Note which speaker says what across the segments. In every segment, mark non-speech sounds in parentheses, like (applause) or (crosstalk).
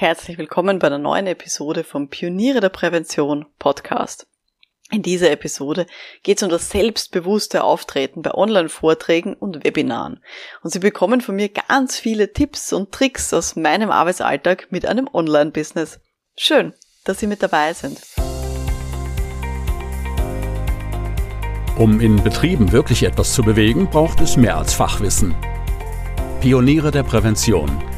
Speaker 1: Herzlich willkommen bei einer neuen Episode vom Pioniere der Prävention Podcast. In dieser Episode geht es um das selbstbewusste Auftreten bei Online-Vorträgen und Webinaren. Und Sie bekommen von mir ganz viele Tipps und Tricks aus meinem Arbeitsalltag mit einem Online-Business. Schön, dass Sie mit dabei sind.
Speaker 2: Um in Betrieben wirklich etwas zu bewegen, braucht es mehr als Fachwissen. Pioniere der Prävention –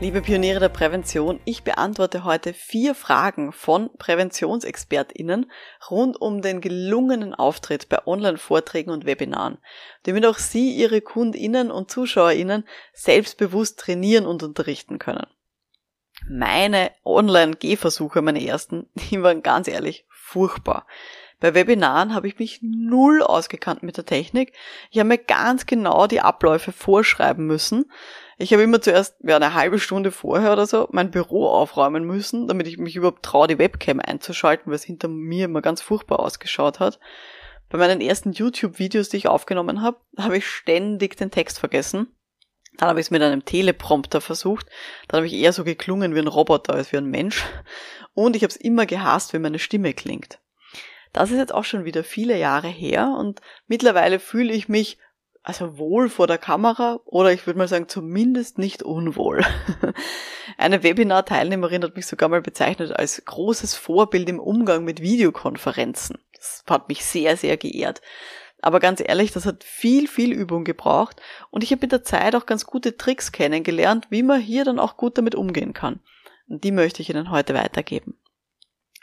Speaker 1: Liebe Pioniere der Prävention, ich beantworte heute vier Fragen von PräventionsexpertInnen rund um den gelungenen Auftritt bei Online-Vorträgen und Webinaren, damit auch Sie Ihre KundInnen und ZuschauerInnen selbstbewusst trainieren und unterrichten können. Meine Online-Gehversuche, meine ersten, (laughs) die waren ganz ehrlich furchtbar. Bei Webinaren habe ich mich null ausgekannt mit der Technik. Ich habe mir ganz genau die Abläufe vorschreiben müssen. Ich habe immer zuerst ja, eine halbe Stunde vorher oder so mein Büro aufräumen müssen, damit ich mich überhaupt traue, die Webcam einzuschalten, weil es hinter mir immer ganz furchtbar ausgeschaut hat. Bei meinen ersten YouTube-Videos, die ich aufgenommen habe, habe ich ständig den Text vergessen. Dann habe ich es mit einem Teleprompter versucht. Dann habe ich eher so geklungen wie ein Roboter als wie ein Mensch. Und ich habe es immer gehasst, wie meine Stimme klingt. Das ist jetzt auch schon wieder viele Jahre her und mittlerweile fühle ich mich also wohl vor der Kamera oder ich würde mal sagen zumindest nicht unwohl. (laughs) Eine Webinar-Teilnehmerin hat mich sogar mal bezeichnet als großes Vorbild im Umgang mit Videokonferenzen. Das hat mich sehr, sehr geehrt. Aber ganz ehrlich, das hat viel, viel Übung gebraucht und ich habe mit der Zeit auch ganz gute Tricks kennengelernt, wie man hier dann auch gut damit umgehen kann. Und die möchte ich Ihnen heute weitergeben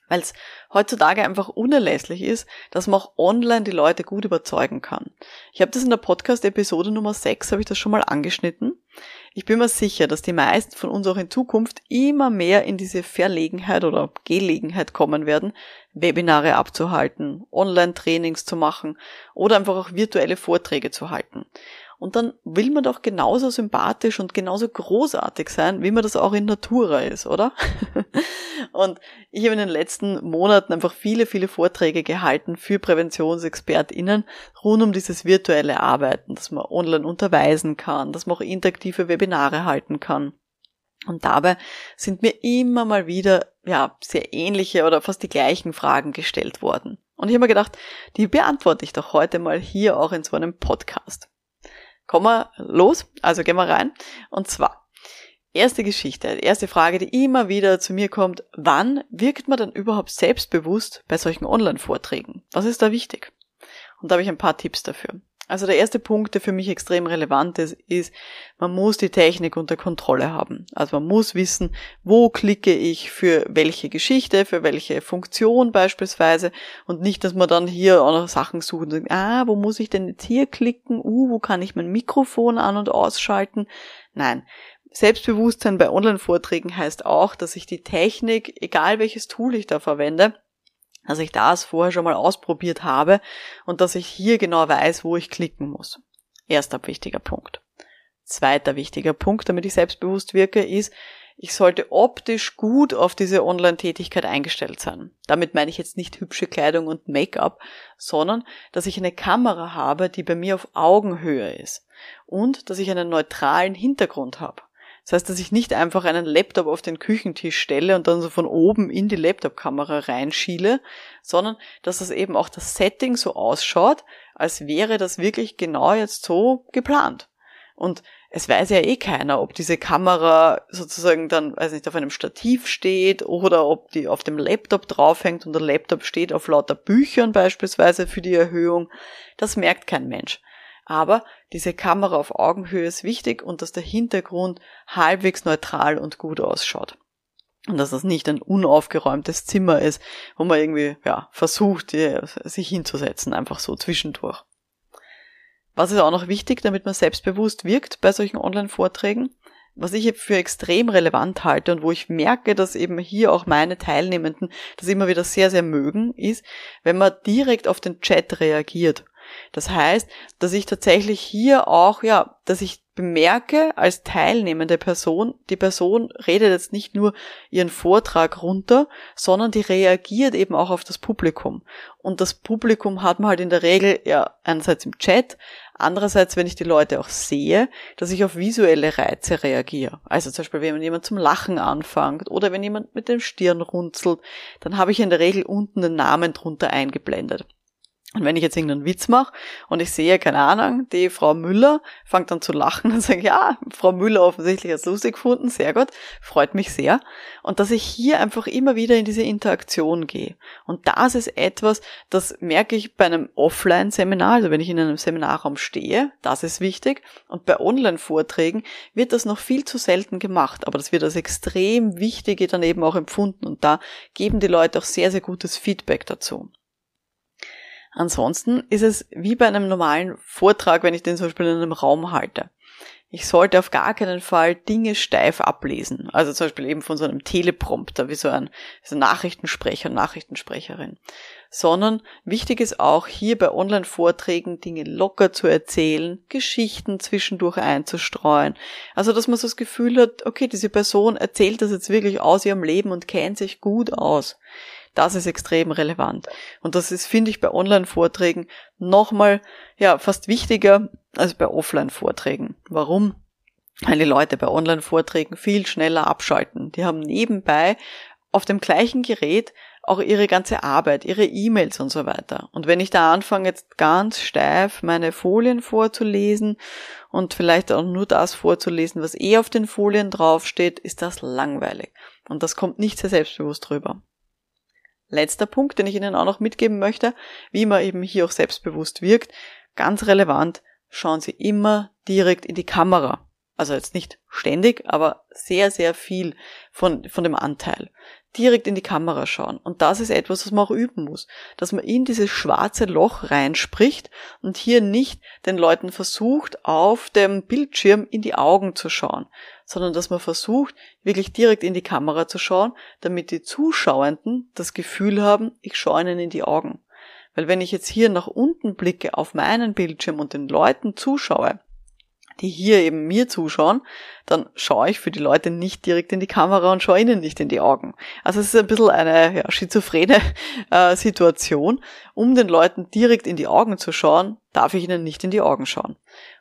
Speaker 1: weil es heutzutage einfach unerlässlich ist, dass man auch online die Leute gut überzeugen kann. Ich habe das in der Podcast-Episode Nummer 6, habe ich das schon mal angeschnitten. Ich bin mir sicher, dass die meisten von uns auch in Zukunft immer mehr in diese Verlegenheit oder Gelegenheit kommen werden, Webinare abzuhalten, Online-Trainings zu machen oder einfach auch virtuelle Vorträge zu halten. Und dann will man doch genauso sympathisch und genauso großartig sein, wie man das auch in Natura ist, oder? (laughs) und ich habe in den letzten Monaten einfach viele, viele Vorträge gehalten für PräventionsexpertInnen rund um dieses virtuelle Arbeiten, dass man online unterweisen kann, dass man auch interaktive Webinare halten kann. Und dabei sind mir immer mal wieder, ja, sehr ähnliche oder fast die gleichen Fragen gestellt worden. Und ich habe mir gedacht, die beantworte ich doch heute mal hier auch in so einem Podcast. Kommen wir los, also gehen wir rein. Und zwar, erste Geschichte, erste Frage, die immer wieder zu mir kommt, wann wirkt man dann überhaupt selbstbewusst bei solchen Online-Vorträgen? Was ist da wichtig? Und da habe ich ein paar Tipps dafür. Also der erste Punkt, der für mich extrem relevant ist, ist, man muss die Technik unter Kontrolle haben. Also man muss wissen, wo klicke ich für welche Geschichte, für welche Funktion beispielsweise und nicht, dass man dann hier auch noch Sachen sucht und sagt, ah, wo muss ich denn jetzt hier klicken? Uh, wo kann ich mein Mikrofon an- und ausschalten? Nein. Selbstbewusstsein bei Online-Vorträgen heißt auch, dass ich die Technik, egal welches Tool ich da verwende, dass ich das vorher schon mal ausprobiert habe und dass ich hier genau weiß, wo ich klicken muss. Erster wichtiger Punkt. Zweiter wichtiger Punkt, damit ich selbstbewusst wirke, ist, ich sollte optisch gut auf diese Online-Tätigkeit eingestellt sein. Damit meine ich jetzt nicht hübsche Kleidung und Make-up, sondern dass ich eine Kamera habe, die bei mir auf Augenhöhe ist und dass ich einen neutralen Hintergrund habe. Das heißt, dass ich nicht einfach einen Laptop auf den Küchentisch stelle und dann so von oben in die Laptop-Kamera reinschiele, sondern dass das eben auch das Setting so ausschaut, als wäre das wirklich genau jetzt so geplant. Und es weiß ja eh keiner, ob diese Kamera sozusagen dann, weiß nicht, auf einem Stativ steht oder ob die auf dem Laptop draufhängt und der Laptop steht auf lauter Büchern beispielsweise für die Erhöhung. Das merkt kein Mensch. Aber diese Kamera auf Augenhöhe ist wichtig und dass der Hintergrund halbwegs neutral und gut ausschaut. Und dass das nicht ein unaufgeräumtes Zimmer ist, wo man irgendwie, ja, versucht, sich hinzusetzen, einfach so zwischendurch. Was ist auch noch wichtig, damit man selbstbewusst wirkt bei solchen Online-Vorträgen? Was ich für extrem relevant halte und wo ich merke, dass eben hier auch meine Teilnehmenden das immer wieder sehr, sehr mögen, ist, wenn man direkt auf den Chat reagiert Das heißt, dass ich tatsächlich hier auch, ja, dass ich bemerke als teilnehmende Person, die Person redet jetzt nicht nur ihren Vortrag runter, sondern die reagiert eben auch auf das Publikum. Und das Publikum hat man halt in der Regel ja einerseits im Chat, andererseits, wenn ich die Leute auch sehe, dass ich auf visuelle Reize reagiere. Also zum Beispiel, wenn jemand zum Lachen anfängt oder wenn jemand mit dem Stirn runzelt, dann habe ich in der Regel unten den Namen drunter eingeblendet. Und wenn ich jetzt irgendeinen Witz mache und ich sehe, keine Ahnung, die Frau Müller fängt dann zu lachen (laughs) und sage, ja, Frau Müller offensichtlich hat es lustig gefunden, sehr gut, freut mich sehr. Und dass ich hier einfach immer wieder in diese Interaktion gehe. Und das ist etwas, das merke ich bei einem Offline-Seminar, also wenn ich in einem Seminarraum stehe, das ist wichtig. Und bei Online-Vorträgen wird das noch viel zu selten gemacht, aber das wird als extrem wichtige dann eben auch empfunden. Und da geben die Leute auch sehr, sehr gutes Feedback dazu. Ansonsten ist es wie bei einem normalen Vortrag, wenn ich den zum Beispiel in einem Raum halte. Ich sollte auf gar keinen Fall Dinge steif ablesen. Also zum Beispiel eben von so einem Teleprompter, wie so ein, so ein Nachrichtensprecher, Nachrichtensprecherin. Sondern wichtig ist auch hier bei Online-Vorträgen Dinge locker zu erzählen, Geschichten zwischendurch einzustreuen. Also dass man so das Gefühl hat, okay, diese Person erzählt das jetzt wirklich aus ihrem Leben und kennt sich gut aus. Das ist extrem relevant. Und das ist, finde ich, bei Online-Vorträgen nochmal, ja, fast wichtiger als bei Offline-Vorträgen. Warum? Weil die Leute bei Online-Vorträgen viel schneller abschalten. Die haben nebenbei auf dem gleichen Gerät auch ihre ganze Arbeit, ihre E-Mails und so weiter. Und wenn ich da anfange, jetzt ganz steif meine Folien vorzulesen und vielleicht auch nur das vorzulesen, was eh auf den Folien draufsteht, ist das langweilig. Und das kommt nicht sehr selbstbewusst rüber. Letzter Punkt, den ich Ihnen auch noch mitgeben möchte, wie man eben hier auch selbstbewusst wirkt, ganz relevant, schauen Sie immer direkt in die Kamera. Also jetzt nicht ständig, aber sehr, sehr viel von, von dem Anteil direkt in die Kamera schauen. Und das ist etwas, was man auch üben muss, dass man in dieses schwarze Loch reinspricht und hier nicht den Leuten versucht, auf dem Bildschirm in die Augen zu schauen, sondern dass man versucht, wirklich direkt in die Kamera zu schauen, damit die Zuschauenden das Gefühl haben, ich schaue ihnen in die Augen. Weil wenn ich jetzt hier nach unten blicke auf meinen Bildschirm und den Leuten zuschaue, die hier eben mir zuschauen, dann schaue ich für die Leute nicht direkt in die Kamera und schaue ihnen nicht in die Augen. Also es ist ein bisschen eine ja, schizophrene (laughs) äh, Situation. Um den Leuten direkt in die Augen zu schauen, darf ich ihnen nicht in die Augen schauen.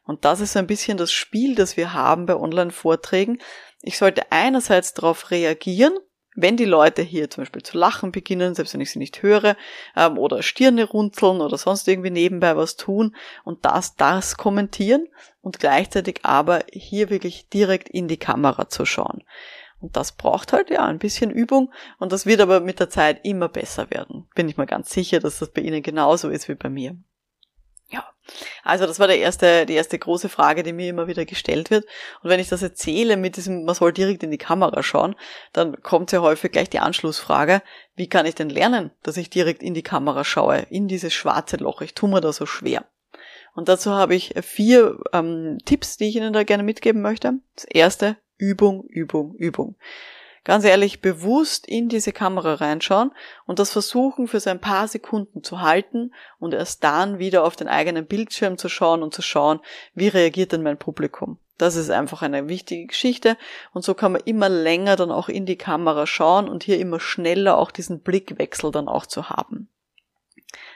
Speaker 1: Und das ist so ein bisschen das Spiel, das wir haben bei Online-Vorträgen. Ich sollte einerseits darauf reagieren, wenn die Leute hier zum Beispiel zu lachen beginnen, selbst wenn ich sie nicht höre, ähm, oder Stirne runzeln oder sonst irgendwie nebenbei was tun und das, das kommentieren und gleichzeitig aber hier wirklich direkt in die Kamera zu schauen. Und das braucht halt ja ein bisschen Übung und das wird aber mit der Zeit immer besser werden. Bin ich mir ganz sicher, dass das bei Ihnen genauso ist wie bei mir. Ja, also das war der erste, die erste große Frage, die mir immer wieder gestellt wird. Und wenn ich das erzähle mit diesem, man soll direkt in die Kamera schauen, dann kommt sehr häufig gleich die Anschlussfrage, wie kann ich denn lernen, dass ich direkt in die Kamera schaue, in dieses schwarze Loch? Ich tue mir da so schwer. Und dazu habe ich vier ähm, Tipps, die ich Ihnen da gerne mitgeben möchte. Das erste, Übung, Übung, Übung ganz ehrlich bewusst in diese Kamera reinschauen und das versuchen für so ein paar Sekunden zu halten und erst dann wieder auf den eigenen Bildschirm zu schauen und zu schauen, wie reagiert denn mein Publikum. Das ist einfach eine wichtige Geschichte und so kann man immer länger dann auch in die Kamera schauen und hier immer schneller auch diesen Blickwechsel dann auch zu haben.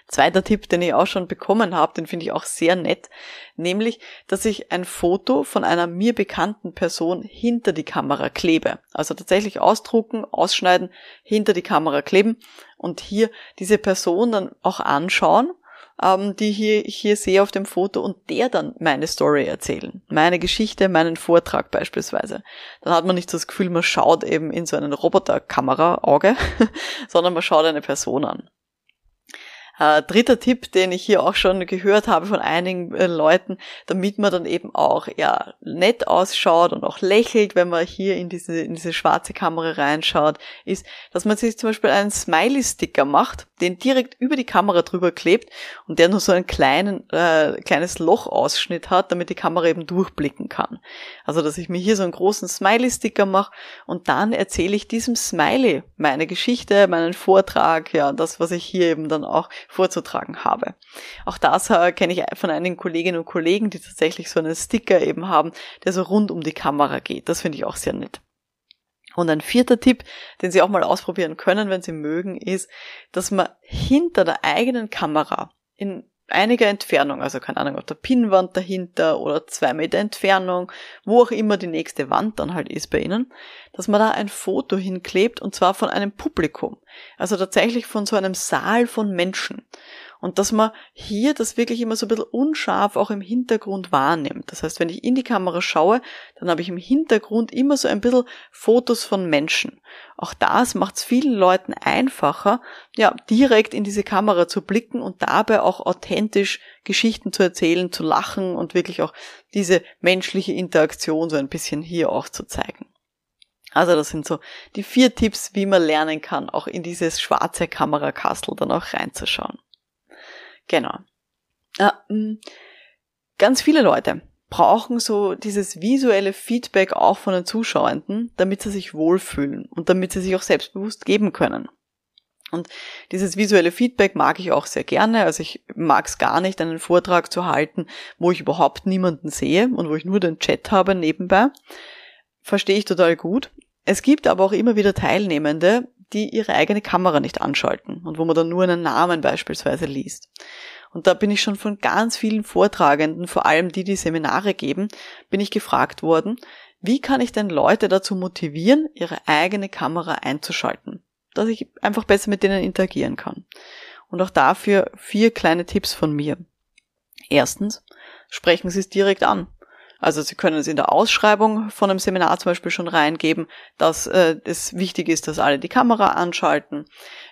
Speaker 1: Zweiter Tipp, den ich auch schon bekommen habe, den finde ich auch sehr nett, nämlich, dass ich ein Foto von einer mir bekannten Person hinter die Kamera klebe. Also tatsächlich ausdrucken, ausschneiden, hinter die Kamera kleben und hier diese Person dann auch anschauen, ähm, die hier, ich hier sehe auf dem Foto und der dann meine Story erzählen. Meine Geschichte, meinen Vortrag beispielsweise. Dann hat man nicht das Gefühl, man schaut eben in so einen Roboterkamera-Auge, (laughs) sondern man schaut eine Person an. Äh, dritter Tipp, den ich hier auch schon gehört habe von einigen äh, Leuten, damit man dann eben auch ja nett ausschaut und auch lächelt, wenn man hier in diese, in diese schwarze Kamera reinschaut, ist, dass man sich zum Beispiel einen Smiley-Sticker macht, den direkt über die Kamera drüber klebt und der nur so ein kleinen, äh, kleines Lochausschnitt hat, damit die Kamera eben durchblicken kann. Also, dass ich mir hier so einen großen Smiley-Sticker mache und dann erzähle ich diesem Smiley meine Geschichte, meinen Vortrag, ja, das, was ich hier eben dann auch vorzutragen habe. Auch das äh, kenne ich von einigen Kolleginnen und Kollegen, die tatsächlich so einen Sticker eben haben, der so rund um die Kamera geht. Das finde ich auch sehr nett. Und ein vierter Tipp, den Sie auch mal ausprobieren können, wenn Sie mögen, ist, dass man hinter der eigenen Kamera in einiger Entfernung, also keine Ahnung, auf der Pinnwand dahinter oder zwei Meter Entfernung, wo auch immer die nächste Wand dann halt ist bei Ihnen, dass man da ein Foto hinklebt und zwar von einem Publikum. Also tatsächlich von so einem Saal von Menschen. Und dass man hier das wirklich immer so ein bisschen unscharf auch im Hintergrund wahrnimmt. Das heißt, wenn ich in die Kamera schaue, dann habe ich im Hintergrund immer so ein bisschen Fotos von Menschen. Auch das macht es vielen Leuten einfacher, ja, direkt in diese Kamera zu blicken und dabei auch authentisch Geschichten zu erzählen, zu lachen und wirklich auch diese menschliche Interaktion so ein bisschen hier auch zu zeigen. Also das sind so die vier Tipps, wie man lernen kann, auch in dieses schwarze Kamerakastel dann auch reinzuschauen. Genau. Äh, ganz viele Leute brauchen so dieses visuelle Feedback auch von den Zuschauenden, damit sie sich wohlfühlen und damit sie sich auch selbstbewusst geben können. Und dieses visuelle Feedback mag ich auch sehr gerne. Also ich mag es gar nicht, einen Vortrag zu halten, wo ich überhaupt niemanden sehe und wo ich nur den Chat habe nebenbei. Verstehe ich total gut. Es gibt aber auch immer wieder Teilnehmende, die ihre eigene Kamera nicht anschalten und wo man dann nur einen Namen beispielsweise liest. Und da bin ich schon von ganz vielen Vortragenden, vor allem die, die Seminare geben, bin ich gefragt worden, wie kann ich denn Leute dazu motivieren, ihre eigene Kamera einzuschalten, dass ich einfach besser mit denen interagieren kann. Und auch dafür vier kleine Tipps von mir. Erstens, sprechen Sie es direkt an. Also Sie können es in der Ausschreibung von einem Seminar zum Beispiel schon reingeben, dass äh, es wichtig ist, dass alle die Kamera anschalten.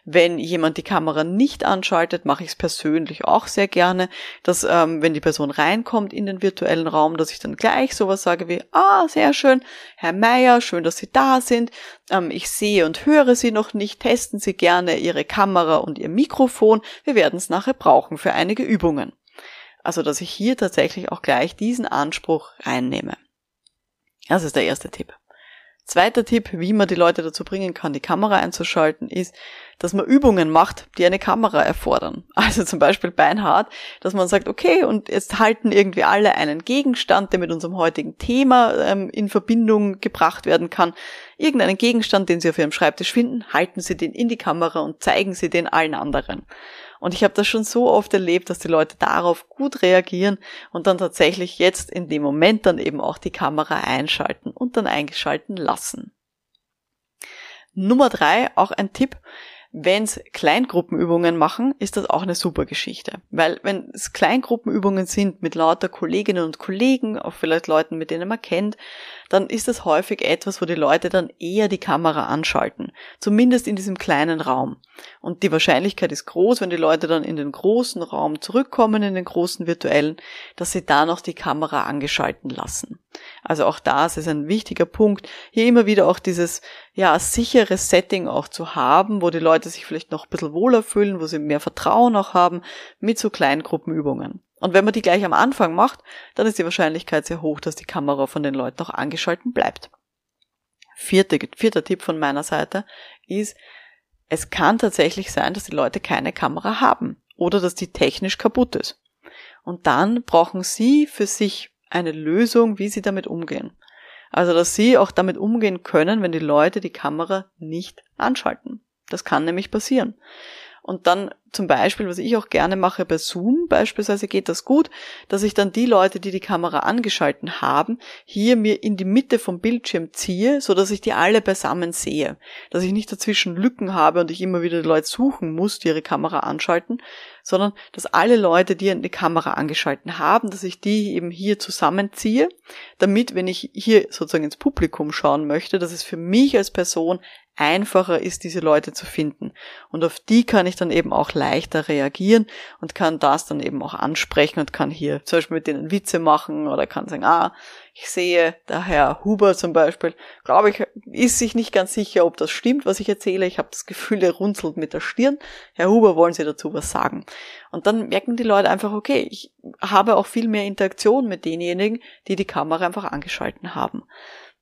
Speaker 1: Wenn jemand die Kamera nicht anschaltet, mache ich es persönlich auch sehr gerne, dass ähm, wenn die Person reinkommt in den virtuellen Raum, dass ich dann gleich sowas sage wie, ah, sehr schön, Herr Meier, schön, dass Sie da sind. Ähm, ich sehe und höre Sie noch nicht. Testen Sie gerne Ihre Kamera und Ihr Mikrofon. Wir werden es nachher brauchen für einige Übungen. Also, dass ich hier tatsächlich auch gleich diesen Anspruch reinnehme. Das ist der erste Tipp. Zweiter Tipp, wie man die Leute dazu bringen kann, die Kamera einzuschalten, ist, dass man Übungen macht, die eine Kamera erfordern. (laughs) Also zum Beispiel beinhart, dass man sagt, okay, und jetzt halten irgendwie alle einen Gegenstand, der mit unserem heutigen Thema ähm, in Verbindung gebracht werden kann. Irgendeinen Gegenstand, den Sie auf Ihrem Schreibtisch finden, halten Sie den in die Kamera und zeigen Sie den allen anderen. Und ich habe das schon so oft erlebt, dass die Leute darauf gut reagieren und dann tatsächlich jetzt in dem Moment dann eben auch die Kamera einschalten und dann eingeschalten lassen. Nummer drei, auch ein Tipp, wenn es Kleingruppenübungen machen, ist das auch eine super Geschichte. Weil wenn es Kleingruppenübungen sind mit lauter Kolleginnen und Kollegen, auch vielleicht Leuten, mit denen man kennt, dann ist das häufig etwas, wo die Leute dann eher die Kamera anschalten. Zumindest in diesem kleinen Raum. Und die Wahrscheinlichkeit ist groß, wenn die Leute dann in den großen Raum zurückkommen, in den großen virtuellen, dass sie da noch die Kamera angeschalten lassen. Also auch das ist ein wichtiger Punkt, hier immer wieder auch dieses, ja, sichere Setting auch zu haben, wo die Leute sich vielleicht noch ein bisschen wohler fühlen, wo sie mehr Vertrauen auch haben mit so Kleingruppenübungen. Und wenn man die gleich am Anfang macht, dann ist die Wahrscheinlichkeit sehr hoch, dass die Kamera von den Leuten auch angeschalten bleibt. Vierte, vierter Tipp von meiner Seite ist, es kann tatsächlich sein, dass die Leute keine Kamera haben oder dass die technisch kaputt ist. Und dann brauchen sie für sich eine Lösung, wie sie damit umgehen. Also, dass sie auch damit umgehen können, wenn die Leute die Kamera nicht anschalten. Das kann nämlich passieren. Und dann zum Beispiel, was ich auch gerne mache bei Zoom, beispielsweise geht das gut, dass ich dann die Leute, die die Kamera angeschalten haben, hier mir in die Mitte vom Bildschirm ziehe, so dass ich die alle beisammen sehe. Dass ich nicht dazwischen Lücken habe und ich immer wieder die Leute suchen muss, die ihre Kamera anschalten, sondern dass alle Leute, die eine Kamera angeschalten haben, dass ich die eben hier zusammenziehe, damit, wenn ich hier sozusagen ins Publikum schauen möchte, dass es für mich als Person einfacher ist, diese Leute zu finden. Und auf die kann ich dann eben auch leichter reagieren und kann das dann eben auch ansprechen und kann hier zum Beispiel mit denen Witze machen oder kann sagen, ah, ich sehe, der Herr Huber zum Beispiel, glaube ich, ist sich nicht ganz sicher, ob das stimmt, was ich erzähle. Ich habe das Gefühl, er runzelt mit der Stirn. Herr Huber, wollen Sie dazu was sagen? Und dann merken die Leute einfach, okay, ich habe auch viel mehr Interaktion mit denjenigen, die die Kamera einfach angeschalten haben.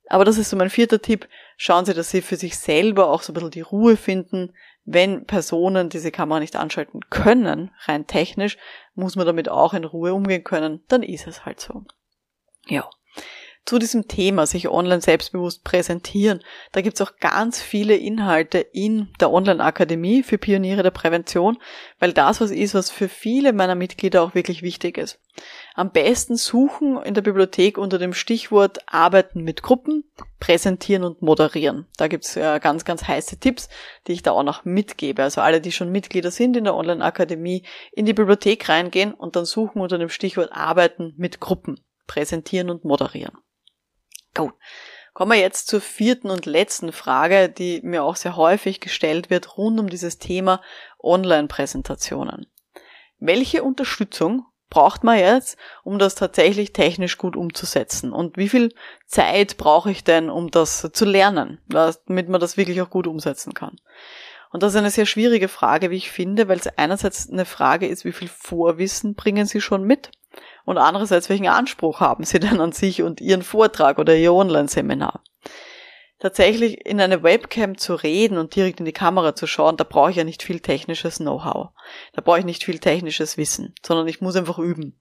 Speaker 1: Aber das ist so mein vierter Tipp. Schauen Sie, dass Sie für sich selber auch so ein bisschen die Ruhe finden. Wenn Personen diese Kamera nicht anschalten können, rein technisch, muss man damit auch in Ruhe umgehen können, dann ist es halt so. Ja zu diesem Thema, sich online selbstbewusst präsentieren. Da gibt's auch ganz viele Inhalte in der Online-Akademie für Pioniere der Prävention, weil das was ist, was für viele meiner Mitglieder auch wirklich wichtig ist. Am besten suchen in der Bibliothek unter dem Stichwort Arbeiten mit Gruppen, Präsentieren und Moderieren. Da gibt's äh, ganz, ganz heiße Tipps, die ich da auch noch mitgebe. Also alle, die schon Mitglieder sind in der Online-Akademie, in die Bibliothek reingehen und dann suchen unter dem Stichwort Arbeiten mit Gruppen, Präsentieren und Moderieren. Gut. Kommen wir jetzt zur vierten und letzten Frage, die mir auch sehr häufig gestellt wird rund um dieses Thema Online-Präsentationen. Welche Unterstützung braucht man jetzt, um das tatsächlich technisch gut umzusetzen? Und wie viel Zeit brauche ich denn, um das zu lernen, damit man das wirklich auch gut umsetzen kann? Und das ist eine sehr schwierige Frage, wie ich finde, weil es einerseits eine Frage ist, wie viel Vorwissen bringen Sie schon mit? Und andererseits, welchen Anspruch haben Sie denn an sich und Ihren Vortrag oder Ihr Online-Seminar? Tatsächlich in eine Webcam zu reden und direkt in die Kamera zu schauen, da brauche ich ja nicht viel technisches Know-how. Da brauche ich nicht viel technisches Wissen, sondern ich muss einfach üben.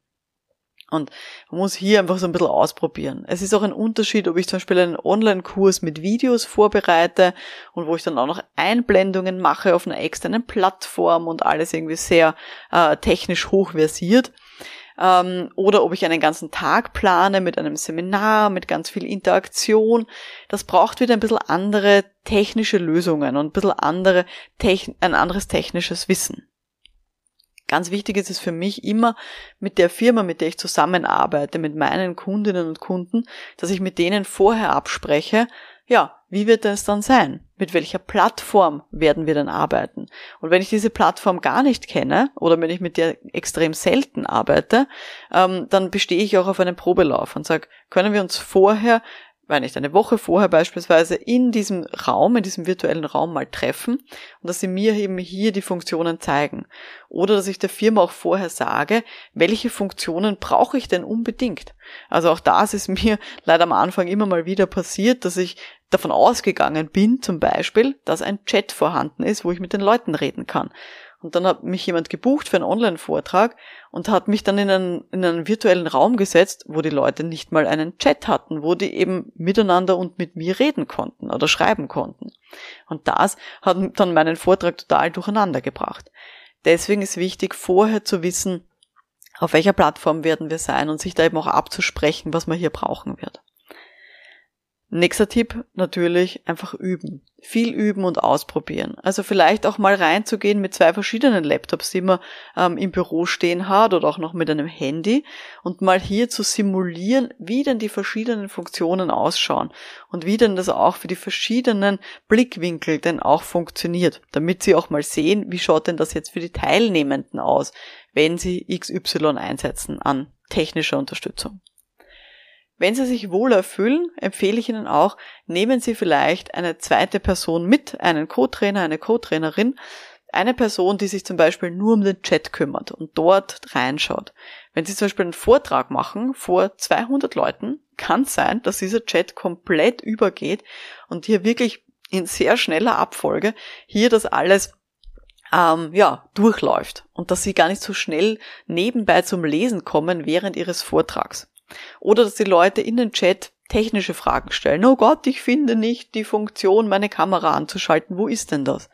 Speaker 1: Und man muss hier einfach so ein bisschen ausprobieren. Es ist auch ein Unterschied, ob ich zum Beispiel einen Online-Kurs mit Videos vorbereite und wo ich dann auch noch Einblendungen mache auf einer externen Plattform und alles irgendwie sehr äh, technisch hochversiert ähm, oder ob ich einen ganzen Tag plane mit einem Seminar, mit ganz viel Interaktion. Das braucht wieder ein bisschen andere technische Lösungen und ein bisschen andere, ein anderes technisches Wissen. Ganz wichtig ist es für mich immer mit der Firma, mit der ich zusammenarbeite, mit meinen Kundinnen und Kunden, dass ich mit denen vorher abspreche, ja, wie wird es dann sein? Mit welcher Plattform werden wir dann arbeiten? Und wenn ich diese Plattform gar nicht kenne oder wenn ich mit der extrem selten arbeite, ähm, dann bestehe ich auch auf einem Probelauf und sage, können wir uns vorher weil nicht eine Woche vorher beispielsweise in diesem Raum, in diesem virtuellen Raum mal treffen und dass sie mir eben hier die Funktionen zeigen. Oder dass ich der Firma auch vorher sage, welche Funktionen brauche ich denn unbedingt. Also auch das ist (laughs) mir leider am Anfang immer mal wieder passiert, dass ich davon ausgegangen bin, zum Beispiel, dass ein Chat vorhanden ist, wo ich mit den Leuten reden kann. Und dann hat mich jemand gebucht für einen Online-Vortrag und hat mich dann in einen, in einen virtuellen Raum gesetzt, wo die Leute nicht mal einen Chat hatten, wo die eben miteinander und mit mir reden konnten oder schreiben konnten. Und das hat dann meinen Vortrag total durcheinander gebracht. Deswegen ist wichtig, vorher zu wissen, auf welcher Plattform werden wir sein und sich da eben auch abzusprechen, was man hier brauchen wird. Nächster Tipp natürlich einfach üben. Viel üben und ausprobieren. Also vielleicht auch mal reinzugehen mit zwei verschiedenen Laptops, die man ähm, im Büro stehen hat oder auch noch mit einem Handy und mal hier zu simulieren, wie denn die verschiedenen Funktionen ausschauen und wie denn das auch für die verschiedenen Blickwinkel denn auch funktioniert, damit sie auch mal sehen, wie schaut denn das jetzt für die Teilnehmenden aus, wenn sie XY einsetzen an technischer Unterstützung. Wenn Sie sich wohler fühlen, empfehle ich Ihnen auch, nehmen Sie vielleicht eine zweite Person mit, einen Co-Trainer, eine Co-Trainerin, eine Person, die sich zum Beispiel nur um den Chat kümmert und dort reinschaut. Wenn Sie zum Beispiel einen Vortrag machen vor 200 Leuten, kann es sein, dass dieser Chat komplett übergeht und hier wirklich in sehr schneller Abfolge hier das alles ähm, ja, durchläuft und dass Sie gar nicht so schnell nebenbei zum Lesen kommen während Ihres Vortrags. Oder dass die Leute in den Chat technische Fragen stellen. Oh Gott, ich finde nicht die Funktion, meine Kamera anzuschalten. Wo ist denn das?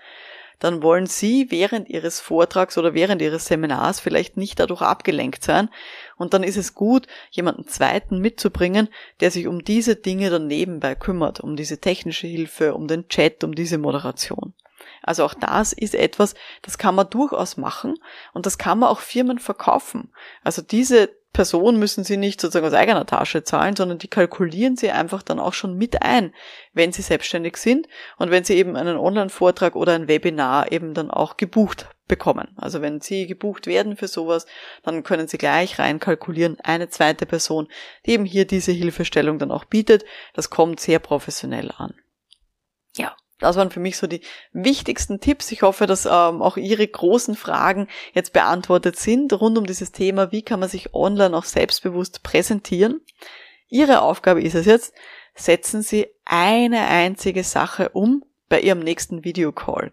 Speaker 1: Dann wollen Sie während Ihres Vortrags oder während Ihres Seminars vielleicht nicht dadurch abgelenkt sein. Und dann ist es gut, jemanden zweiten mitzubringen, der sich um diese Dinge dann nebenbei kümmert, um diese technische Hilfe, um den Chat, um diese Moderation. Also auch das ist etwas, das kann man durchaus machen und das kann man auch Firmen verkaufen. Also diese Person müssen Sie nicht sozusagen aus eigener Tasche zahlen, sondern die kalkulieren Sie einfach dann auch schon mit ein, wenn Sie selbstständig sind und wenn Sie eben einen Online-Vortrag oder ein Webinar eben dann auch gebucht bekommen. Also wenn Sie gebucht werden für sowas, dann können Sie gleich rein kalkulieren, eine zweite Person, die eben hier diese Hilfestellung dann auch bietet. Das kommt sehr professionell an. Ja, das waren für mich so die wichtigsten Tipps. Ich hoffe, dass ähm, auch Ihre großen Fragen jetzt beantwortet sind rund um dieses Thema, wie kann man sich online auch selbstbewusst präsentieren. Ihre Aufgabe ist es jetzt, setzen Sie eine einzige Sache um bei Ihrem nächsten Videocall.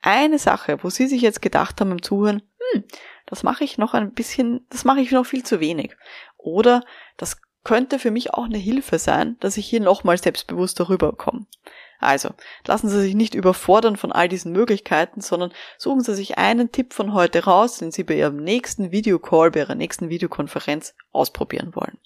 Speaker 1: Eine Sache, wo Sie sich jetzt gedacht haben im Zuhören, hm, das mache ich noch ein bisschen, das mache ich noch viel zu wenig. Oder das könnte für mich auch eine Hilfe sein, dass ich hier nochmal selbstbewusster rüberkomme. Also, lassen Sie sich nicht überfordern von all diesen Möglichkeiten, sondern suchen Sie sich einen Tipp von heute raus, den Sie bei Ihrem nächsten Videocall, bei Ihrer nächsten Videokonferenz ausprobieren wollen.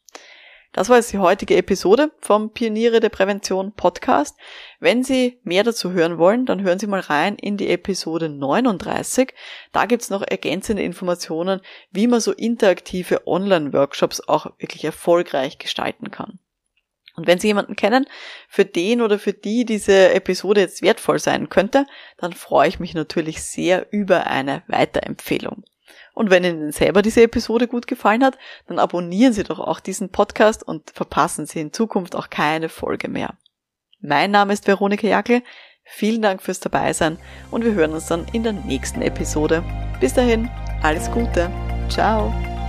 Speaker 1: Das war jetzt die heutige Episode vom Pioniere der Prävention Podcast. Wenn Sie mehr dazu hören wollen, dann hören Sie mal rein in die Episode 39. Da gibt's noch ergänzende Informationen, wie man so interaktive Online-Workshops auch wirklich erfolgreich gestalten kann. Und wenn Sie jemanden kennen, für den oder für die diese Episode jetzt wertvoll sein könnte, dann freue ich mich natürlich sehr über eine Weiterempfehlung. Und wenn Ihnen selber diese Episode gut gefallen hat, dann abonnieren Sie doch auch diesen Podcast und verpassen Sie in Zukunft auch keine Folge mehr. Mein Name ist Veronika Jackel. Vielen Dank fürs Dabeisein und wir hören uns dann in der nächsten Episode. Bis dahin, alles Gute. Ciao.